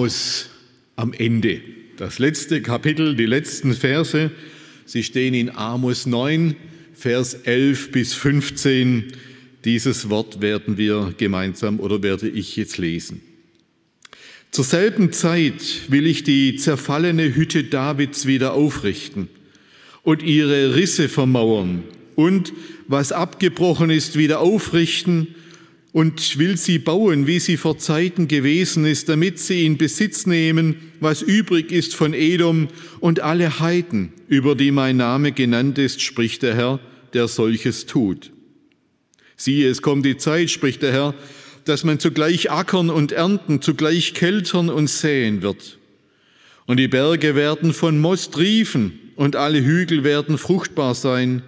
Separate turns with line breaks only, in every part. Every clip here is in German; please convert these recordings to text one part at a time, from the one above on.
Amos am Ende. Das letzte Kapitel, die letzten Verse, sie stehen in Amos 9, Vers 11 bis 15. Dieses Wort werden wir gemeinsam oder werde ich jetzt lesen. Zur selben Zeit will ich die zerfallene Hütte Davids wieder aufrichten und ihre Risse vermauern und was abgebrochen ist, wieder aufrichten und will sie bauen, wie sie vor Zeiten gewesen ist, damit sie in Besitz nehmen, was übrig ist von Edom und alle Heiden, über die mein Name genannt ist, spricht der Herr, der solches tut. Siehe, es kommt die Zeit, spricht der Herr, dass man zugleich ackern und ernten, zugleich keltern und säen wird. Und die Berge werden von Most riefen und alle Hügel werden fruchtbar sein.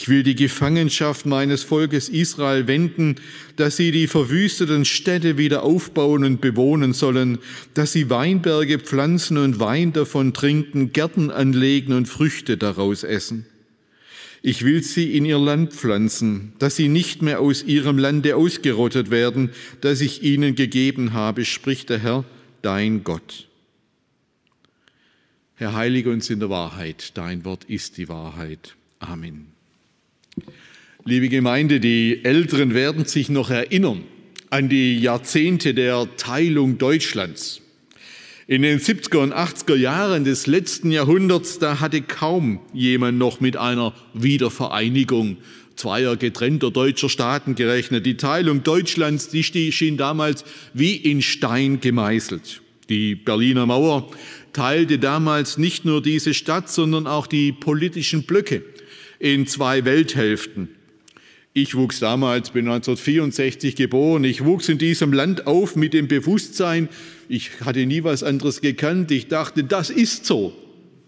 Ich will die Gefangenschaft meines Volkes Israel wenden, dass sie die verwüsteten Städte wieder aufbauen und bewohnen sollen, dass sie Weinberge pflanzen und Wein davon trinken, Gärten anlegen und Früchte daraus essen. Ich will sie in ihr Land pflanzen, dass sie nicht mehr aus ihrem Lande ausgerottet werden, das ich ihnen gegeben habe, spricht der Herr, dein Gott. Herr, heilige uns in der Wahrheit, dein Wort ist die Wahrheit. Amen. Liebe Gemeinde, die Älteren werden sich noch erinnern an die Jahrzehnte der Teilung Deutschlands. In den 70er und 80er Jahren des letzten Jahrhunderts, da hatte kaum jemand noch mit einer Wiedervereinigung zweier getrennter deutscher Staaten gerechnet. Die Teilung Deutschlands, die schien damals wie in Stein gemeißelt. Die Berliner Mauer teilte damals nicht nur diese Stadt, sondern auch die politischen Blöcke in zwei Welthälften. Ich wuchs damals, bin 1964 geboren, ich wuchs in diesem Land auf mit dem Bewusstsein, ich hatte nie was anderes gekannt, ich dachte, das ist so.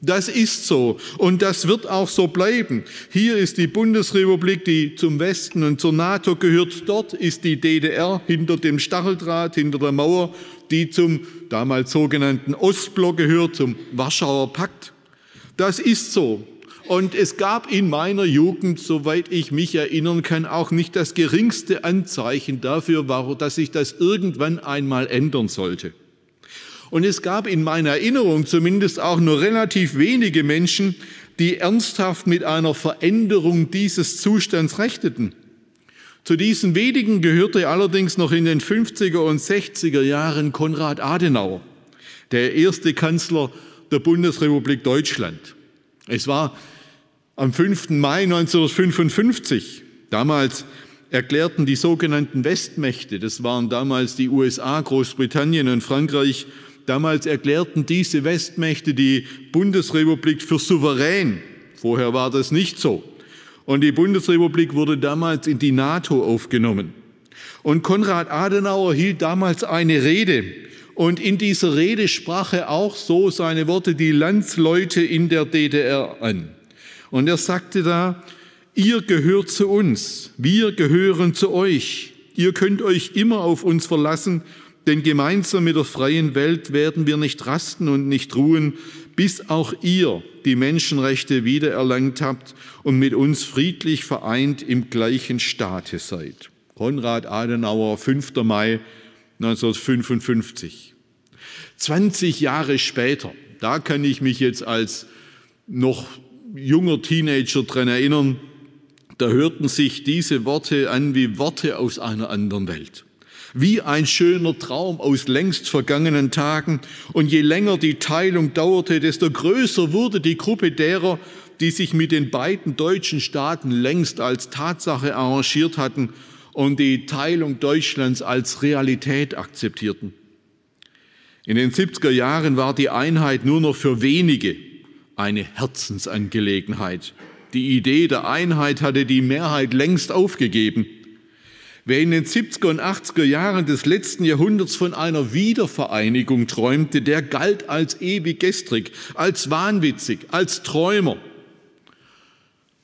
Das ist so und das wird auch so bleiben. Hier ist die Bundesrepublik, die zum Westen und zur NATO gehört. Dort ist die DDR hinter dem Stacheldraht, hinter der Mauer, die zum damals sogenannten Ostblock gehört, zum Warschauer Pakt. Das ist so. Und es gab in meiner Jugend, soweit ich mich erinnern kann, auch nicht das geringste Anzeichen dafür, dass sich das irgendwann einmal ändern sollte. Und es gab in meiner Erinnerung zumindest auch nur relativ wenige Menschen, die ernsthaft mit einer Veränderung dieses Zustands rechneten. Zu diesen wenigen gehörte allerdings noch in den 50er und 60er Jahren Konrad Adenauer, der erste Kanzler der Bundesrepublik Deutschland. Es war am 5. Mai 1955, damals erklärten die sogenannten Westmächte, das waren damals die USA, Großbritannien und Frankreich, damals erklärten diese Westmächte die Bundesrepublik für souverän. Vorher war das nicht so. Und die Bundesrepublik wurde damals in die NATO aufgenommen. Und Konrad Adenauer hielt damals eine Rede. Und in dieser Rede sprach er auch so seine Worte, die Landsleute in der DDR an. Und er sagte da, ihr gehört zu uns, wir gehören zu euch, ihr könnt euch immer auf uns verlassen, denn gemeinsam mit der freien Welt werden wir nicht rasten und nicht ruhen, bis auch ihr die Menschenrechte wiedererlangt habt und mit uns friedlich vereint im gleichen Staate seid. Konrad Adenauer, 5. Mai 1955. 20 Jahre später, da kann ich mich jetzt als noch junger Teenager daran erinnern, da hörten sich diese Worte an wie Worte aus einer anderen Welt. Wie ein schöner Traum aus längst vergangenen Tagen. Und je länger die Teilung dauerte, desto größer wurde die Gruppe derer, die sich mit den beiden deutschen Staaten längst als Tatsache arrangiert hatten und die Teilung Deutschlands als Realität akzeptierten. In den 70er Jahren war die Einheit nur noch für wenige eine Herzensangelegenheit. Die Idee der Einheit hatte die Mehrheit längst aufgegeben. Wer in den 70er und 80er Jahren des letzten Jahrhunderts von einer Wiedervereinigung träumte, der galt als ewig gestrig, als wahnwitzig, als Träumer.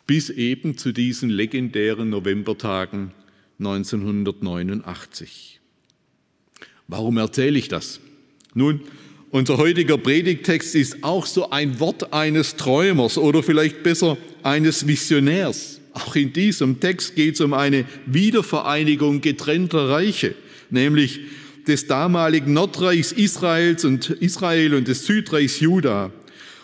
Bis eben zu diesen legendären Novembertagen 1989. Warum erzähle ich das? Nun, unser heutiger Predigtext ist auch so ein Wort eines Träumers oder vielleicht besser eines Visionärs. Auch in diesem Text geht es um eine Wiedervereinigung getrennter Reiche, nämlich des damaligen Nordreichs Israels und Israel und des Südreichs Juda.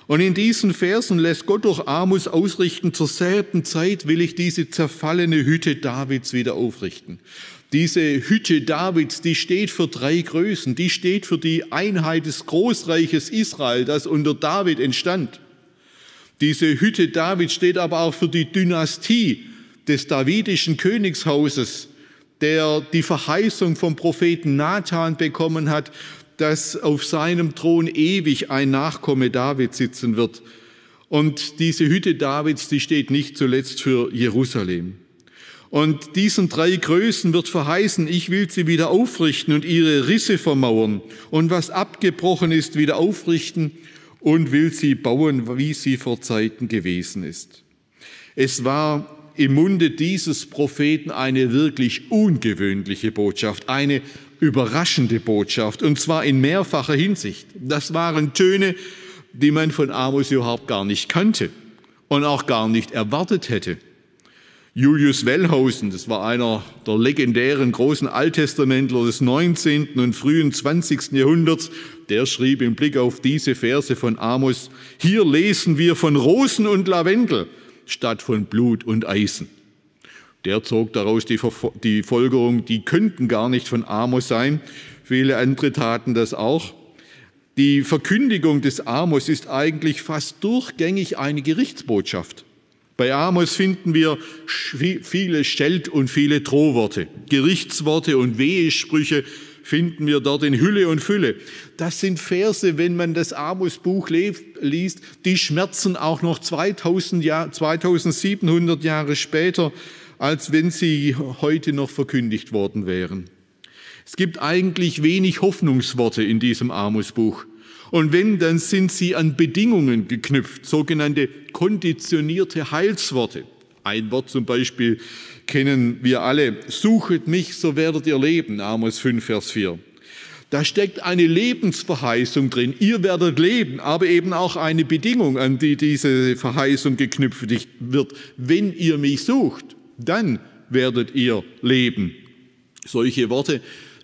Und in diesen Versen lässt Gott durch Amos ausrichten, zur selben Zeit will ich diese zerfallene Hütte Davids wieder aufrichten. Diese Hütte Davids, die steht für drei Größen, die steht für die Einheit des Großreiches Israel, das unter David entstand. Diese Hütte Davids steht aber auch für die Dynastie des davidischen Königshauses, der die Verheißung vom Propheten Nathan bekommen hat, dass auf seinem Thron ewig ein Nachkomme David sitzen wird. Und diese Hütte Davids, die steht nicht zuletzt für Jerusalem. Und diesen drei Größen wird verheißen, ich will sie wieder aufrichten und ihre Risse vermauern und was abgebrochen ist, wieder aufrichten und will sie bauen, wie sie vor Zeiten gewesen ist. Es war im Munde dieses Propheten eine wirklich ungewöhnliche Botschaft, eine überraschende Botschaft, und zwar in mehrfacher Hinsicht. Das waren Töne, die man von Amos überhaupt gar nicht kannte und auch gar nicht erwartet hätte. Julius Wellhausen, das war einer der legendären großen Alttestamentler des 19. und frühen 20. Jahrhunderts, der schrieb im Blick auf diese Verse von Amos, hier lesen wir von Rosen und Lavendel statt von Blut und Eisen. Der zog daraus die, die Folgerung, die könnten gar nicht von Amos sein. Viele andere taten das auch. Die Verkündigung des Amos ist eigentlich fast durchgängig eine Gerichtsbotschaft. Bei Amos finden wir viele Scheld- und viele Drohworte, Gerichtsworte und Wehesprüche finden wir dort in Hülle und Fülle. Das sind Verse, wenn man das Amos-Buch liest, die schmerzen auch noch 2000 Jahr, 2700 Jahre später, als wenn sie heute noch verkündigt worden wären. Es gibt eigentlich wenig Hoffnungsworte in diesem Amos-Buch. Und wenn, dann sind sie an Bedingungen geknüpft, sogenannte konditionierte Heilsworte. Ein Wort zum Beispiel kennen wir alle. Suchet mich, so werdet ihr leben. Amos 5, Vers 4. Da steckt eine Lebensverheißung drin. Ihr werdet leben, aber eben auch eine Bedingung, an die diese Verheißung geknüpft wird. Wenn ihr mich sucht, dann werdet ihr leben. Solche Worte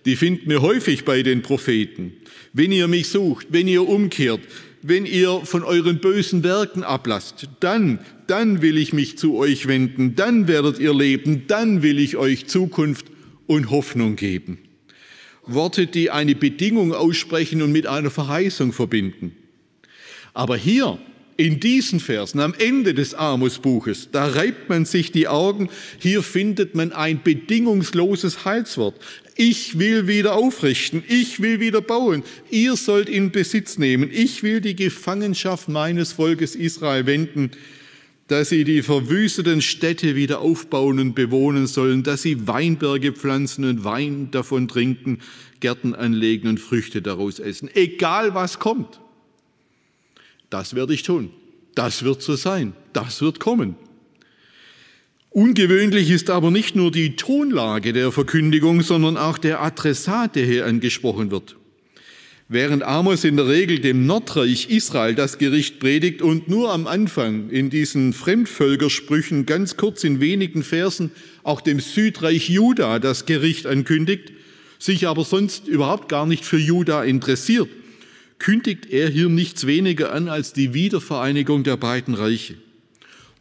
die finden wir häufig bei den Propheten. Wenn ihr mich sucht, wenn ihr umkehrt, wenn ihr von euren bösen Werken ablasst, dann, dann will ich mich zu euch wenden, dann werdet ihr leben, dann will ich euch Zukunft und Hoffnung geben. Worte, die eine Bedingung aussprechen und mit einer Verheißung verbinden. Aber hier in diesen Versen am Ende des Amos-Buches, da reibt man sich die Augen, hier findet man ein bedingungsloses Heilswort. Ich will wieder aufrichten, ich will wieder bauen, ihr sollt in Besitz nehmen, ich will die Gefangenschaft meines Volkes Israel wenden, dass sie die verwüsteten Städte wieder aufbauen und bewohnen sollen, dass sie Weinberge pflanzen und Wein davon trinken, Gärten anlegen und Früchte daraus essen. Egal was kommt. Das werde ich tun. Das wird so sein. Das wird kommen. Ungewöhnlich ist aber nicht nur die Tonlage der Verkündigung, sondern auch der Adressat, der hier angesprochen wird. Während Amos in der Regel dem Nordreich Israel das Gericht predigt und nur am Anfang in diesen Fremdvölkersprüchen ganz kurz in wenigen Versen auch dem Südreich Juda das Gericht ankündigt, sich aber sonst überhaupt gar nicht für Juda interessiert, kündigt er hier nichts weniger an als die Wiedervereinigung der beiden Reiche.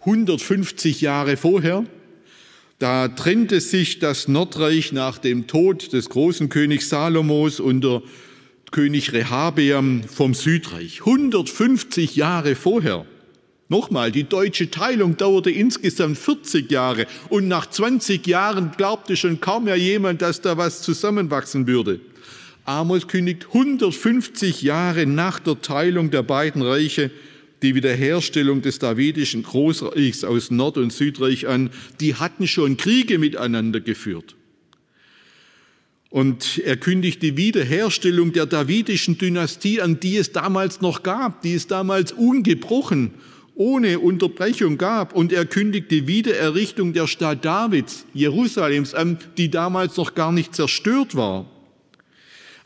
150 Jahre vorher, da trennte sich das Nordreich nach dem Tod des großen Königs Salomos unter König Rehabeam vom Südreich. 150 Jahre vorher. Nochmal, die deutsche Teilung dauerte insgesamt 40 Jahre und nach 20 Jahren glaubte schon kaum mehr jemand, dass da was zusammenwachsen würde. Amos kündigt 150 Jahre nach der Teilung der beiden Reiche die Wiederherstellung des davidischen Großreichs aus Nord- und Südreich an. Die hatten schon Kriege miteinander geführt. Und er kündigt die Wiederherstellung der davidischen Dynastie an, die es damals noch gab, die es damals ungebrochen, ohne Unterbrechung gab. Und er kündigt die Wiedererrichtung der Stadt Davids, Jerusalems an, die damals noch gar nicht zerstört war.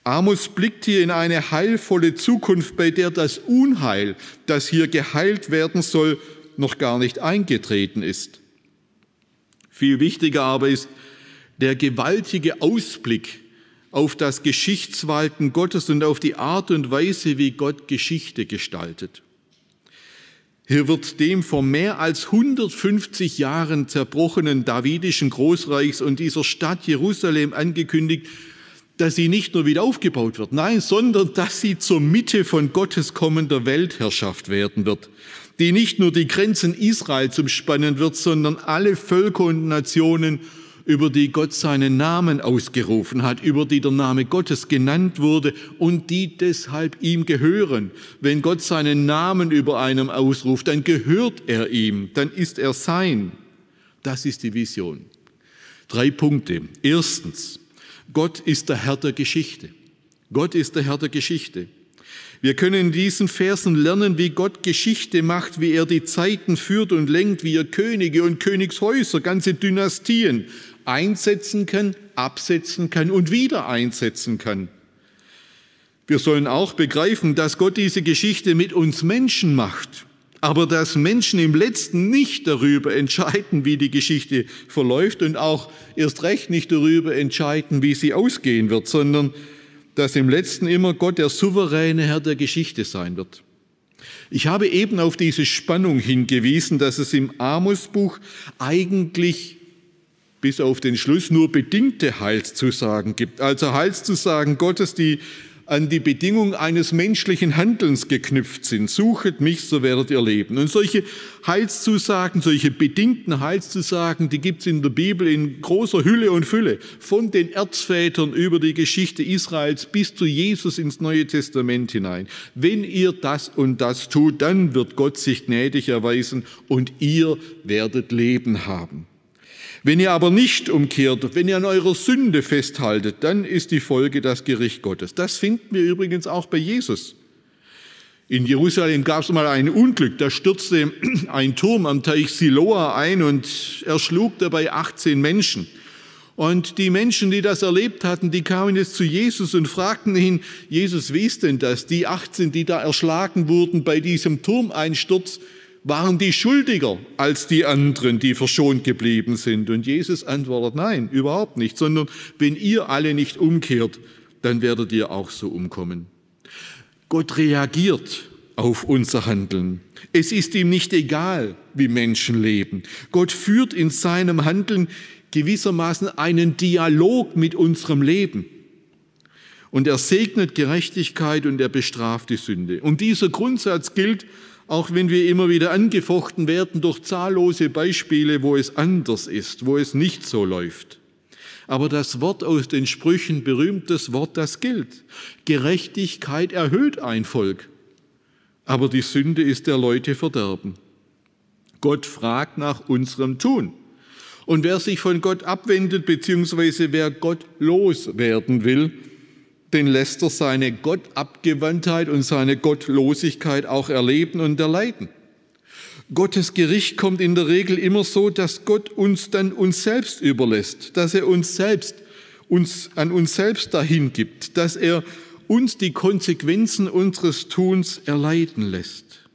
Amos blickt hier in eine heilvolle Zukunft, bei der das Unheil, das hier geheilt werden soll, noch gar nicht eingetreten ist. Viel wichtiger aber ist der gewaltige Ausblick auf das Geschichtswalten Gottes und auf die Art und Weise, wie Gott Geschichte gestaltet. Hier wird dem vor mehr als 150 Jahren zerbrochenen davidischen Großreichs und dieser Stadt Jerusalem angekündigt, dass sie nicht nur wieder aufgebaut wird, nein, sondern dass sie zur Mitte von Gottes kommender Weltherrschaft werden wird, die nicht nur die Grenzen Israels umspannen wird, sondern alle Völker und Nationen, über die Gott seinen Namen ausgerufen hat, über die der Name Gottes genannt wurde und die deshalb ihm gehören. Wenn Gott seinen Namen über einem ausruft, dann gehört er ihm, dann ist er sein. Das ist die Vision. Drei Punkte. Erstens, Gott ist der Herr der Geschichte. Gott ist der Herr der Geschichte. Wir können in diesen Versen lernen, wie Gott Geschichte macht, wie er die Zeiten führt und lenkt, wie er Könige und Königshäuser, ganze Dynastien einsetzen kann, absetzen kann und wieder einsetzen kann. Wir sollen auch begreifen, dass Gott diese Geschichte mit uns Menschen macht aber dass Menschen im letzten nicht darüber entscheiden, wie die Geschichte verläuft und auch erst recht nicht darüber entscheiden, wie sie ausgehen wird, sondern dass im letzten immer Gott der souveräne Herr der Geschichte sein wird. Ich habe eben auf diese Spannung hingewiesen, dass es im Amos-Buch eigentlich bis auf den Schluss nur bedingte Heilszusagen gibt. Also Heilszusagen Gottes, die an die Bedingung eines menschlichen Handelns geknüpft sind. Suchet mich, so werdet ihr leben. Und solche Heilszusagen, solche bedingten Heilszusagen, die gibt es in der Bibel in großer Hülle und Fülle. Von den Erzvätern über die Geschichte Israels bis zu Jesus ins Neue Testament hinein. Wenn ihr das und das tut, dann wird Gott sich gnädig erweisen und ihr werdet Leben haben. Wenn ihr aber nicht umkehrt, wenn ihr an eurer Sünde festhaltet, dann ist die Folge das Gericht Gottes. Das finden wir übrigens auch bei Jesus. In Jerusalem gab es mal ein Unglück, da stürzte ein Turm am Teich Siloa ein und erschlug dabei 18 Menschen. Und die Menschen, die das erlebt hatten, die kamen jetzt zu Jesus und fragten ihn, Jesus, wie ist denn das? Die 18, die da erschlagen wurden bei diesem Turmeinsturz, waren die schuldiger als die anderen, die verschont geblieben sind? Und Jesus antwortet, nein, überhaupt nicht, sondern wenn ihr alle nicht umkehrt, dann werdet ihr auch so umkommen. Gott reagiert auf unser Handeln. Es ist ihm nicht egal, wie Menschen leben. Gott führt in seinem Handeln gewissermaßen einen Dialog mit unserem Leben. Und er segnet Gerechtigkeit und er bestraft die Sünde. Und dieser Grundsatz gilt auch wenn wir immer wieder angefochten werden durch zahllose Beispiele, wo es anders ist, wo es nicht so läuft. Aber das Wort aus den Sprüchen, berühmtes Wort, das gilt. Gerechtigkeit erhöht ein Volk, aber die Sünde ist der Leute Verderben. Gott fragt nach unserem Tun. Und wer sich von Gott abwendet, beziehungsweise wer Gott loswerden will, den lässt er seine Gottabgewandtheit und seine Gottlosigkeit auch erleben und erleiden. Gottes Gericht kommt in der Regel immer so, dass Gott uns dann uns selbst überlässt, dass er uns selbst uns an uns selbst dahin gibt, dass er uns die Konsequenzen unseres Tuns erleiden lässt.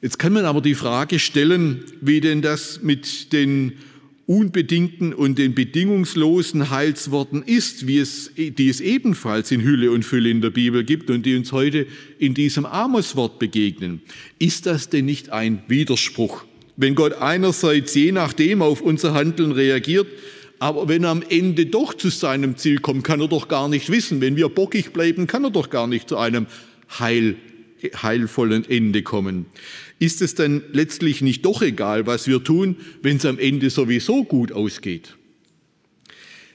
Jetzt kann man aber die Frage stellen, wie denn das mit den unbedingten und den bedingungslosen Heilsworten ist, wie es, die es ebenfalls in Hülle und Fülle in der Bibel gibt und die uns heute in diesem Amoswort begegnen. Ist das denn nicht ein Widerspruch? Wenn Gott einerseits je nachdem auf unser Handeln reagiert, aber wenn er am Ende doch zu seinem Ziel kommt, kann er doch gar nicht wissen. Wenn wir bockig bleiben, kann er doch gar nicht zu einem Heil, heilvollen Ende kommen ist es dann letztlich nicht doch egal, was wir tun, wenn es am Ende sowieso gut ausgeht?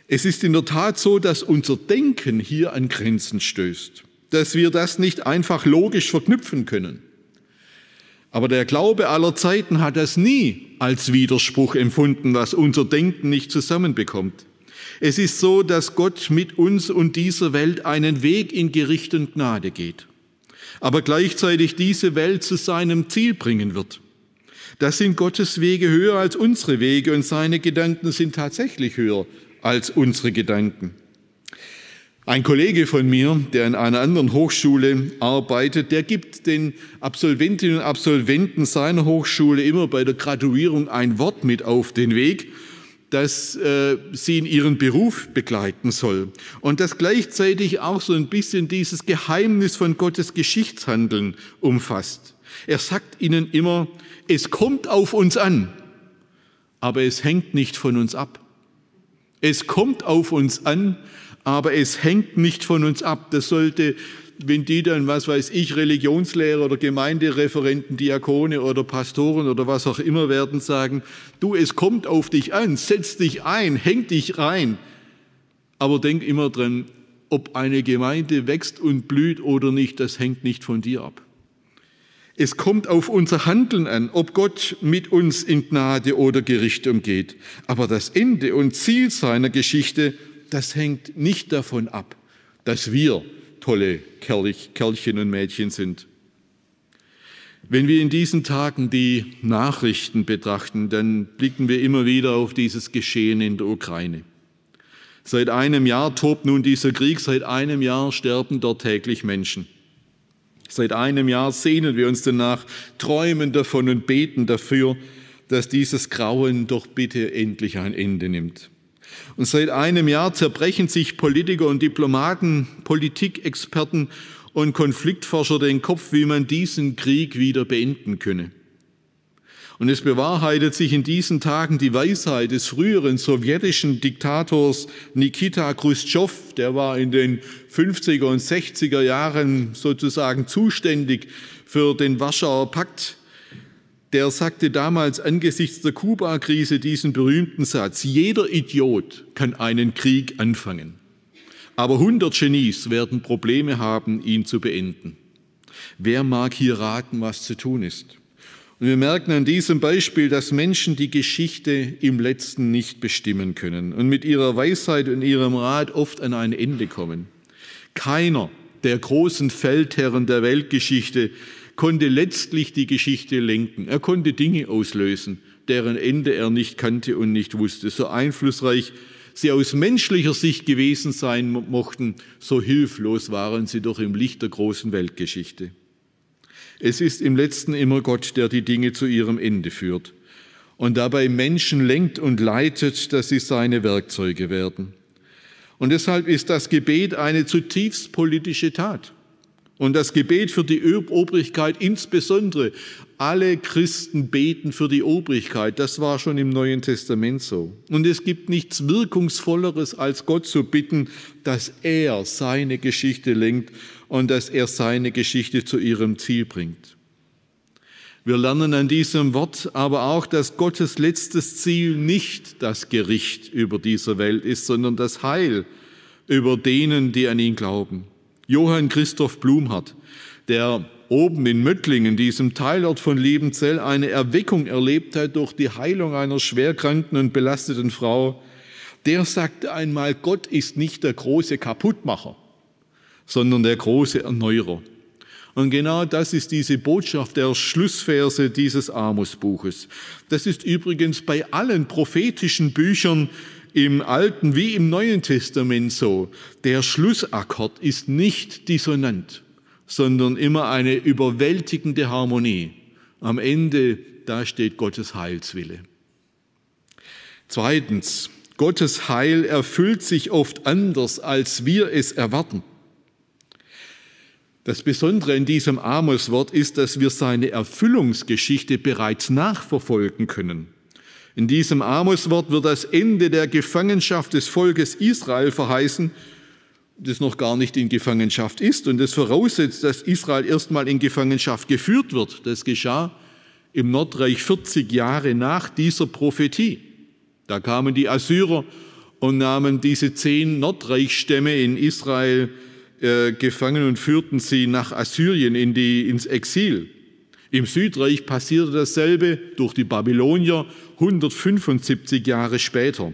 Es ist in der Tat so, dass unser Denken hier an Grenzen stößt, dass wir das nicht einfach logisch verknüpfen können. Aber der Glaube aller Zeiten hat das nie als Widerspruch empfunden, was unser Denken nicht zusammenbekommt. Es ist so, dass Gott mit uns und dieser Welt einen Weg in Gericht und Gnade geht, aber gleichzeitig diese Welt zu seinem Ziel bringen wird. Das sind Gottes Wege höher als unsere Wege und seine Gedanken sind tatsächlich höher als unsere Gedanken. Ein Kollege von mir, der in einer anderen Hochschule arbeitet, der gibt den Absolventinnen und Absolventen seiner Hochschule immer bei der Graduierung ein Wort mit auf den Weg, das äh, sie in ihren Beruf begleiten soll. Und das gleichzeitig auch so ein bisschen dieses Geheimnis von Gottes Geschichtshandeln umfasst. Er sagt ihnen immer, es kommt auf uns an, aber es hängt nicht von uns ab. Es kommt auf uns an, aber es hängt nicht von uns ab. Das sollte, wenn die dann, was weiß ich, Religionslehrer oder Gemeindereferenten, Diakone oder Pastoren oder was auch immer werden, sagen, du, es kommt auf dich an, setz dich ein, häng dich rein. Aber denk immer dran, ob eine Gemeinde wächst und blüht oder nicht, das hängt nicht von dir ab. Es kommt auf unser Handeln an, ob Gott mit uns in Gnade oder Gericht umgeht. Aber das Ende und Ziel seiner Geschichte das hängt nicht davon ab, dass wir tolle Kerlchen und Mädchen sind. Wenn wir in diesen Tagen die Nachrichten betrachten, dann blicken wir immer wieder auf dieses Geschehen in der Ukraine. Seit einem Jahr tobt nun dieser Krieg, seit einem Jahr sterben dort täglich Menschen. Seit einem Jahr sehnen wir uns danach, träumen davon und beten dafür, dass dieses Grauen doch bitte endlich ein Ende nimmt. Und seit einem Jahr zerbrechen sich Politiker und Diplomaten, Politikexperten und Konfliktforscher den Kopf, wie man diesen Krieg wieder beenden könne. Und es bewahrheitet sich in diesen Tagen die Weisheit des früheren sowjetischen Diktators Nikita Khrushchev, der war in den 50er und 60er Jahren sozusagen zuständig für den Warschauer Pakt der sagte damals angesichts der Kuba-Krise diesen berühmten Satz, jeder Idiot kann einen Krieg anfangen, aber 100 Genies werden Probleme haben, ihn zu beenden. Wer mag hier raten, was zu tun ist? Und wir merken an diesem Beispiel, dass Menschen die Geschichte im letzten nicht bestimmen können und mit ihrer Weisheit und ihrem Rat oft an ein Ende kommen. Keiner der großen Feldherren der Weltgeschichte konnte letztlich die Geschichte lenken. Er konnte Dinge auslösen, deren Ende er nicht kannte und nicht wusste. So einflussreich sie aus menschlicher Sicht gewesen sein mochten, so hilflos waren sie doch im Licht der großen Weltgeschichte. Es ist im letzten immer Gott, der die Dinge zu ihrem Ende führt und dabei Menschen lenkt und leitet, dass sie seine Werkzeuge werden. Und deshalb ist das Gebet eine zutiefst politische Tat. Und das Gebet für die Obrigkeit insbesondere. Alle Christen beten für die Obrigkeit. Das war schon im Neuen Testament so. Und es gibt nichts Wirkungsvolleres, als Gott zu bitten, dass er seine Geschichte lenkt und dass er seine Geschichte zu ihrem Ziel bringt. Wir lernen an diesem Wort aber auch, dass Gottes letztes Ziel nicht das Gericht über dieser Welt ist, sondern das Heil über denen, die an ihn glauben. Johann Christoph Blumhardt, der oben in Möttlingen, diesem Teilort von Liebenzell, eine Erweckung erlebt hat durch die Heilung einer schwerkranken und belasteten Frau, der sagte einmal, Gott ist nicht der große Kaputtmacher, sondern der große Erneuerer. Und genau das ist diese Botschaft der Schlussverse dieses Amos-Buches. Das ist übrigens bei allen prophetischen Büchern im Alten wie im Neuen Testament so. Der Schlussakkord ist nicht dissonant, sondern immer eine überwältigende Harmonie. Am Ende, da steht Gottes Heilswille. Zweitens, Gottes Heil erfüllt sich oft anders, als wir es erwarten. Das Besondere in diesem Amos-Wort ist, dass wir seine Erfüllungsgeschichte bereits nachverfolgen können. In diesem Amos-Wort wird das Ende der Gefangenschaft des Volkes Israel verheißen, das noch gar nicht in Gefangenschaft ist und das voraussetzt, dass Israel erstmal in Gefangenschaft geführt wird. Das geschah im Nordreich 40 Jahre nach dieser Prophetie. Da kamen die Assyrer und nahmen diese zehn Nordreichstämme in Israel äh, gefangen und führten sie nach Assyrien in die, ins Exil. Im Südreich passierte dasselbe durch die Babylonier 175 Jahre später.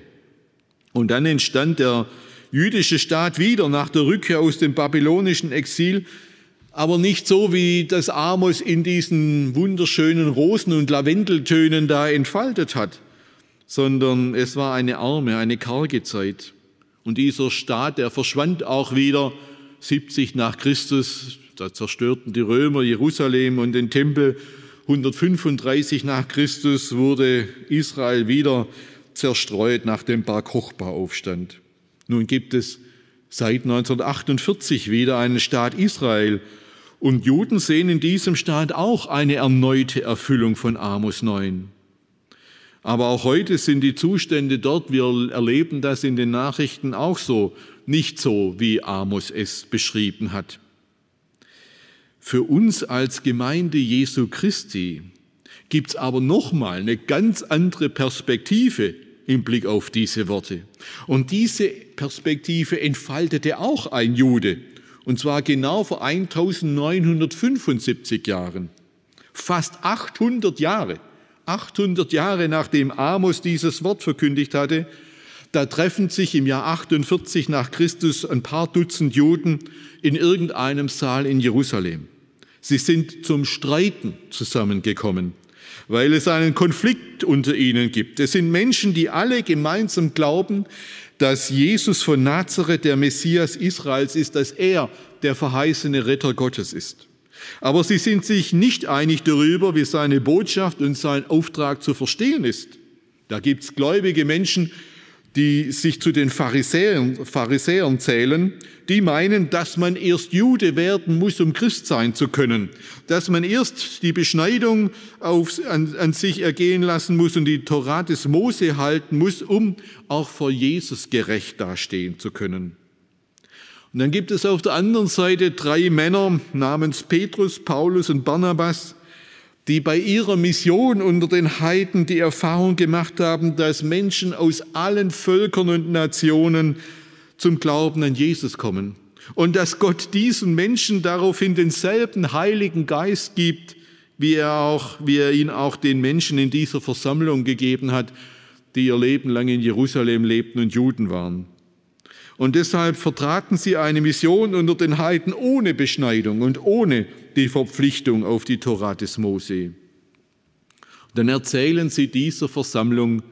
Und dann entstand der jüdische Staat wieder nach der Rückkehr aus dem babylonischen Exil, aber nicht so, wie das Amos in diesen wunderschönen Rosen- und Lavendeltönen da entfaltet hat, sondern es war eine arme, eine karge Zeit. Und dieser Staat, der verschwand auch wieder 70 nach Christus. Da zerstörten die Römer Jerusalem und den Tempel. 135 nach Christus wurde Israel wieder zerstreut nach dem Bar Kochba-Aufstand. Nun gibt es seit 1948 wieder einen Staat Israel. Und Juden sehen in diesem Staat auch eine erneute Erfüllung von Amos 9. Aber auch heute sind die Zustände dort, wir erleben das in den Nachrichten auch so, nicht so, wie Amos es beschrieben hat. Für uns als Gemeinde Jesu Christi gibt es aber nochmal eine ganz andere Perspektive im Blick auf diese Worte. Und diese Perspektive entfaltete auch ein Jude, und zwar genau vor 1975 Jahren, fast 800 Jahre 800 Jahre nachdem Amos dieses Wort verkündigt hatte, da treffen sich im Jahr 48 nach Christus ein paar Dutzend Juden in irgendeinem Saal in Jerusalem. Sie sind zum Streiten zusammengekommen, weil es einen Konflikt unter ihnen gibt. Es sind Menschen, die alle gemeinsam glauben, dass Jesus von Nazareth der Messias Israels ist, dass er der verheißene Retter Gottes ist. Aber sie sind sich nicht einig darüber, wie seine Botschaft und sein Auftrag zu verstehen ist. Da gibt es gläubige Menschen, die sich zu den Pharisäern, Pharisäern zählen, die meinen, dass man erst Jude werden muss, um Christ sein zu können, dass man erst die Beschneidung auf, an, an sich ergehen lassen muss und die Torah des Mose halten muss, um auch vor Jesus gerecht dastehen zu können. Und dann gibt es auf der anderen Seite drei Männer namens Petrus, Paulus und Barnabas, die bei ihrer Mission unter den Heiden die Erfahrung gemacht haben, dass Menschen aus allen Völkern und Nationen zum Glauben an Jesus kommen. Und dass Gott diesen Menschen daraufhin denselben Heiligen Geist gibt, wie er, auch, wie er ihn auch den Menschen in dieser Versammlung gegeben hat, die ihr Leben lang in Jerusalem lebten und Juden waren. Und deshalb vertraten sie eine Mission unter den Heiden ohne Beschneidung und ohne die Verpflichtung auf die Torah des Mose. Dann erzählen sie dieser Versammlung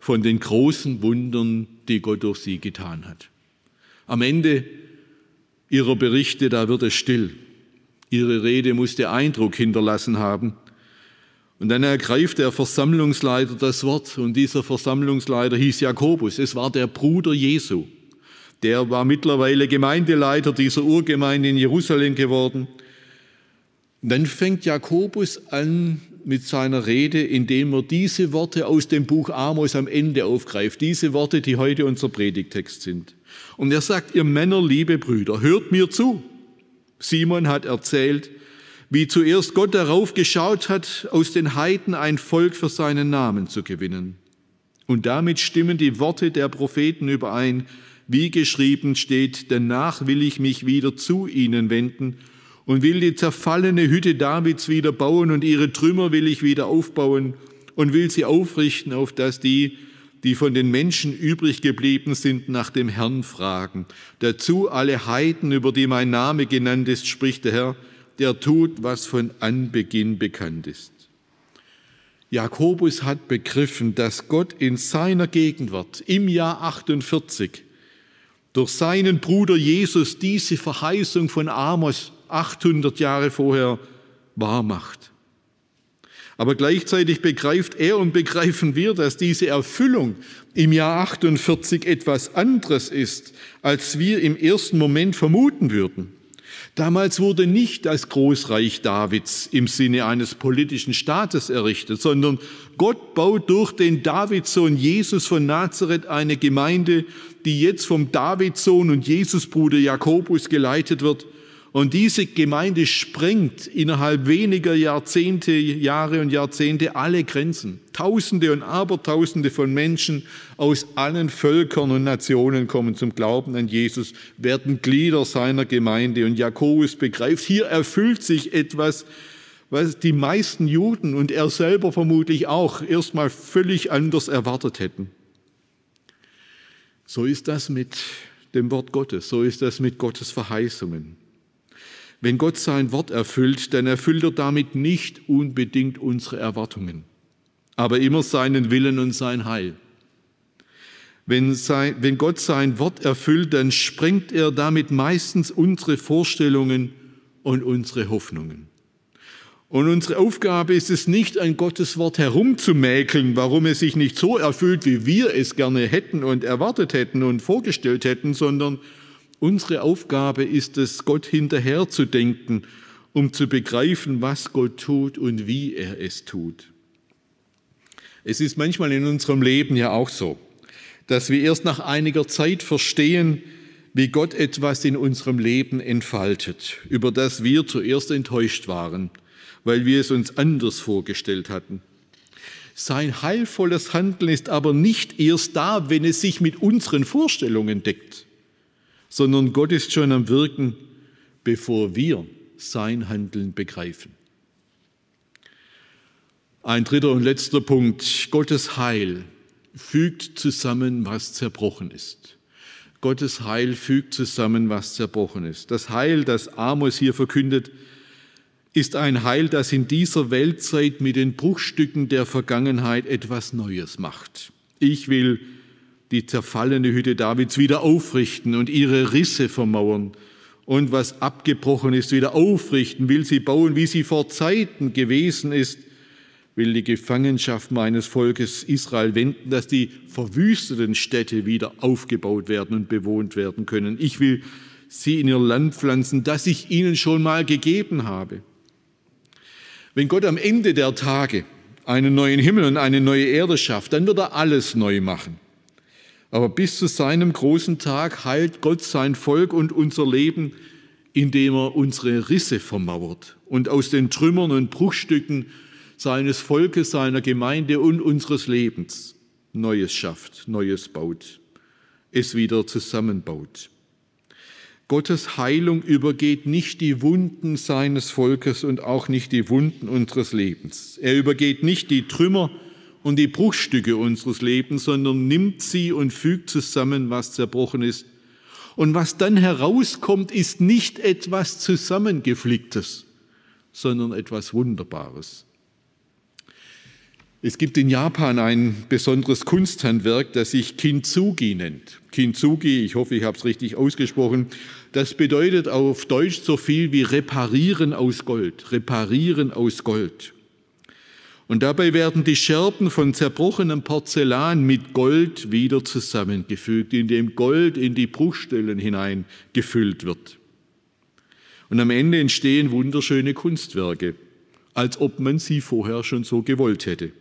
von den großen Wundern, die Gott durch sie getan hat. Am Ende ihrer Berichte, da wird es still. Ihre Rede musste Eindruck hinterlassen haben. Und dann ergreift der Versammlungsleiter das Wort und dieser Versammlungsleiter hieß Jakobus. Es war der Bruder Jesu. Der war mittlerweile Gemeindeleiter dieser Urgemeinde in Jerusalem geworden. Dann fängt Jakobus an mit seiner Rede, indem er diese Worte aus dem Buch Amos am Ende aufgreift, diese Worte, die heute unser Predigtext sind. Und er sagt, ihr Männer, liebe Brüder, hört mir zu. Simon hat erzählt, wie zuerst Gott darauf geschaut hat, aus den Heiden ein Volk für seinen Namen zu gewinnen. Und damit stimmen die Worte der Propheten überein, wie geschrieben steht, danach will ich mich wieder zu ihnen wenden und will die zerfallene Hütte Davids wieder bauen und ihre Trümmer will ich wieder aufbauen und will sie aufrichten, auf dass die, die von den Menschen übrig geblieben sind, nach dem Herrn fragen. Dazu alle Heiden, über die mein Name genannt ist, spricht der Herr, der tut, was von Anbeginn bekannt ist. Jakobus hat begriffen, dass Gott in seiner Gegenwart im Jahr 48 durch seinen Bruder Jesus diese Verheißung von Amos 800 Jahre vorher wahrmacht. Aber gleichzeitig begreift er und begreifen wir, dass diese Erfüllung im Jahr 48 etwas anderes ist, als wir im ersten Moment vermuten würden. Damals wurde nicht das Großreich Davids im Sinne eines politischen Staates errichtet, sondern Gott baut durch den Davidsohn Jesus von Nazareth eine Gemeinde, die jetzt vom Davidsohn und Jesusbruder Jakobus geleitet wird. Und diese Gemeinde sprengt innerhalb weniger Jahrzehnte, Jahre und Jahrzehnte alle Grenzen. Tausende und Abertausende von Menschen aus allen Völkern und Nationen kommen zum Glauben an Jesus, werden Glieder seiner Gemeinde. Und Jakobus begreift, hier erfüllt sich etwas, was die meisten Juden und er selber vermutlich auch erstmal völlig anders erwartet hätten. So ist das mit dem Wort Gottes, so ist das mit Gottes Verheißungen. Wenn Gott sein Wort erfüllt, dann erfüllt er damit nicht unbedingt unsere Erwartungen, aber immer seinen Willen und sein Heil. Wenn, sein, wenn Gott sein Wort erfüllt, dann sprengt er damit meistens unsere Vorstellungen und unsere Hoffnungen. Und unsere Aufgabe ist es nicht, an Gottes Wort herumzumäkeln, warum es sich nicht so erfüllt, wie wir es gerne hätten und erwartet hätten und vorgestellt hätten, sondern unsere Aufgabe ist es, Gott hinterherzudenken, um zu begreifen, was Gott tut und wie er es tut. Es ist manchmal in unserem Leben ja auch so dass wir erst nach einiger Zeit verstehen, wie Gott etwas in unserem Leben entfaltet, über das wir zuerst enttäuscht waren, weil wir es uns anders vorgestellt hatten. Sein heilvolles Handeln ist aber nicht erst da, wenn es sich mit unseren Vorstellungen deckt, sondern Gott ist schon am Wirken, bevor wir sein Handeln begreifen. Ein dritter und letzter Punkt, Gottes Heil fügt zusammen, was zerbrochen ist. Gottes Heil fügt zusammen, was zerbrochen ist. Das Heil, das Amos hier verkündet, ist ein Heil, das in dieser Weltzeit mit den Bruchstücken der Vergangenheit etwas Neues macht. Ich will die zerfallene Hütte Davids wieder aufrichten und ihre Risse vermauern und was abgebrochen ist, wieder aufrichten, will sie bauen, wie sie vor Zeiten gewesen ist, will die Gefangenschaft meines Volkes Israel wenden, dass die verwüsteten Städte wieder aufgebaut werden und bewohnt werden können. Ich will sie in ihr Land pflanzen, das ich ihnen schon mal gegeben habe. Wenn Gott am Ende der Tage einen neuen Himmel und eine neue Erde schafft, dann wird er alles neu machen. Aber bis zu seinem großen Tag heilt Gott sein Volk und unser Leben, indem er unsere Risse vermauert und aus den Trümmern und Bruchstücken seines Volkes, seiner Gemeinde und unseres Lebens Neues schafft, Neues baut, es wieder zusammenbaut. Gottes Heilung übergeht nicht die Wunden seines Volkes und auch nicht die Wunden unseres Lebens. Er übergeht nicht die Trümmer und die Bruchstücke unseres Lebens, sondern nimmt sie und fügt zusammen, was zerbrochen ist. Und was dann herauskommt, ist nicht etwas Zusammengeflicktes, sondern etwas Wunderbares. Es gibt in Japan ein besonderes Kunsthandwerk, das sich Kintsugi nennt. Kintsugi, ich hoffe, ich habe es richtig ausgesprochen, das bedeutet auf Deutsch so viel wie reparieren aus Gold, reparieren aus Gold. Und dabei werden die Scherben von zerbrochenem Porzellan mit Gold wieder zusammengefügt, indem Gold in die Bruchstellen hinein gefüllt wird. Und am Ende entstehen wunderschöne Kunstwerke, als ob man sie vorher schon so gewollt hätte.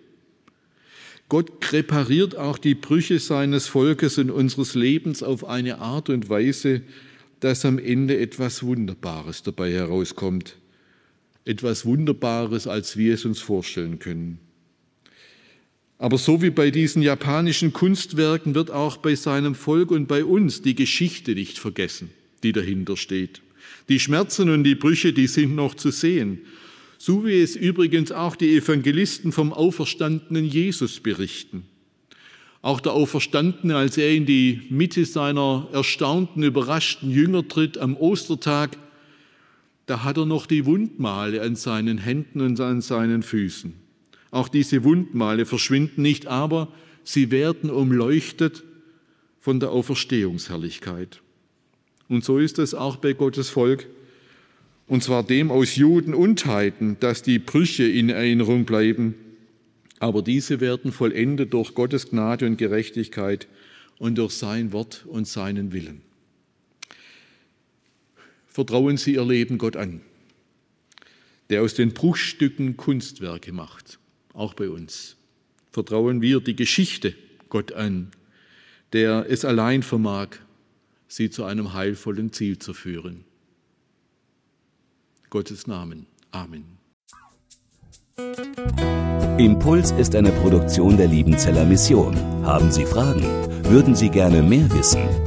Gott repariert auch die Brüche seines Volkes und unseres Lebens auf eine Art und Weise, dass am Ende etwas Wunderbares dabei herauskommt. Etwas Wunderbares, als wir es uns vorstellen können. Aber so wie bei diesen japanischen Kunstwerken wird auch bei seinem Volk und bei uns die Geschichte nicht vergessen, die dahinter steht. Die Schmerzen und die Brüche, die sind noch zu sehen so wie es übrigens auch die Evangelisten vom auferstandenen Jesus berichten. Auch der Auferstandene, als er in die Mitte seiner erstaunten, überraschten Jünger tritt am Ostertag, da hat er noch die Wundmale an seinen Händen und an seinen Füßen. Auch diese Wundmale verschwinden nicht, aber sie werden umleuchtet von der Auferstehungsherrlichkeit. Und so ist es auch bei Gottes Volk und zwar dem aus Juden und Heiden, dass die Brüche in Erinnerung bleiben, aber diese werden vollendet durch Gottes Gnade und Gerechtigkeit und durch sein Wort und seinen Willen. Vertrauen Sie Ihr Leben Gott an, der aus den Bruchstücken Kunstwerke macht, auch bei uns. Vertrauen wir die Geschichte Gott an, der es allein vermag, sie zu einem heilvollen Ziel zu führen. Gottes Namen. Amen.
Impuls ist eine Produktion der Liebenzeller Mission. Haben Sie Fragen? Würden Sie gerne mehr wissen?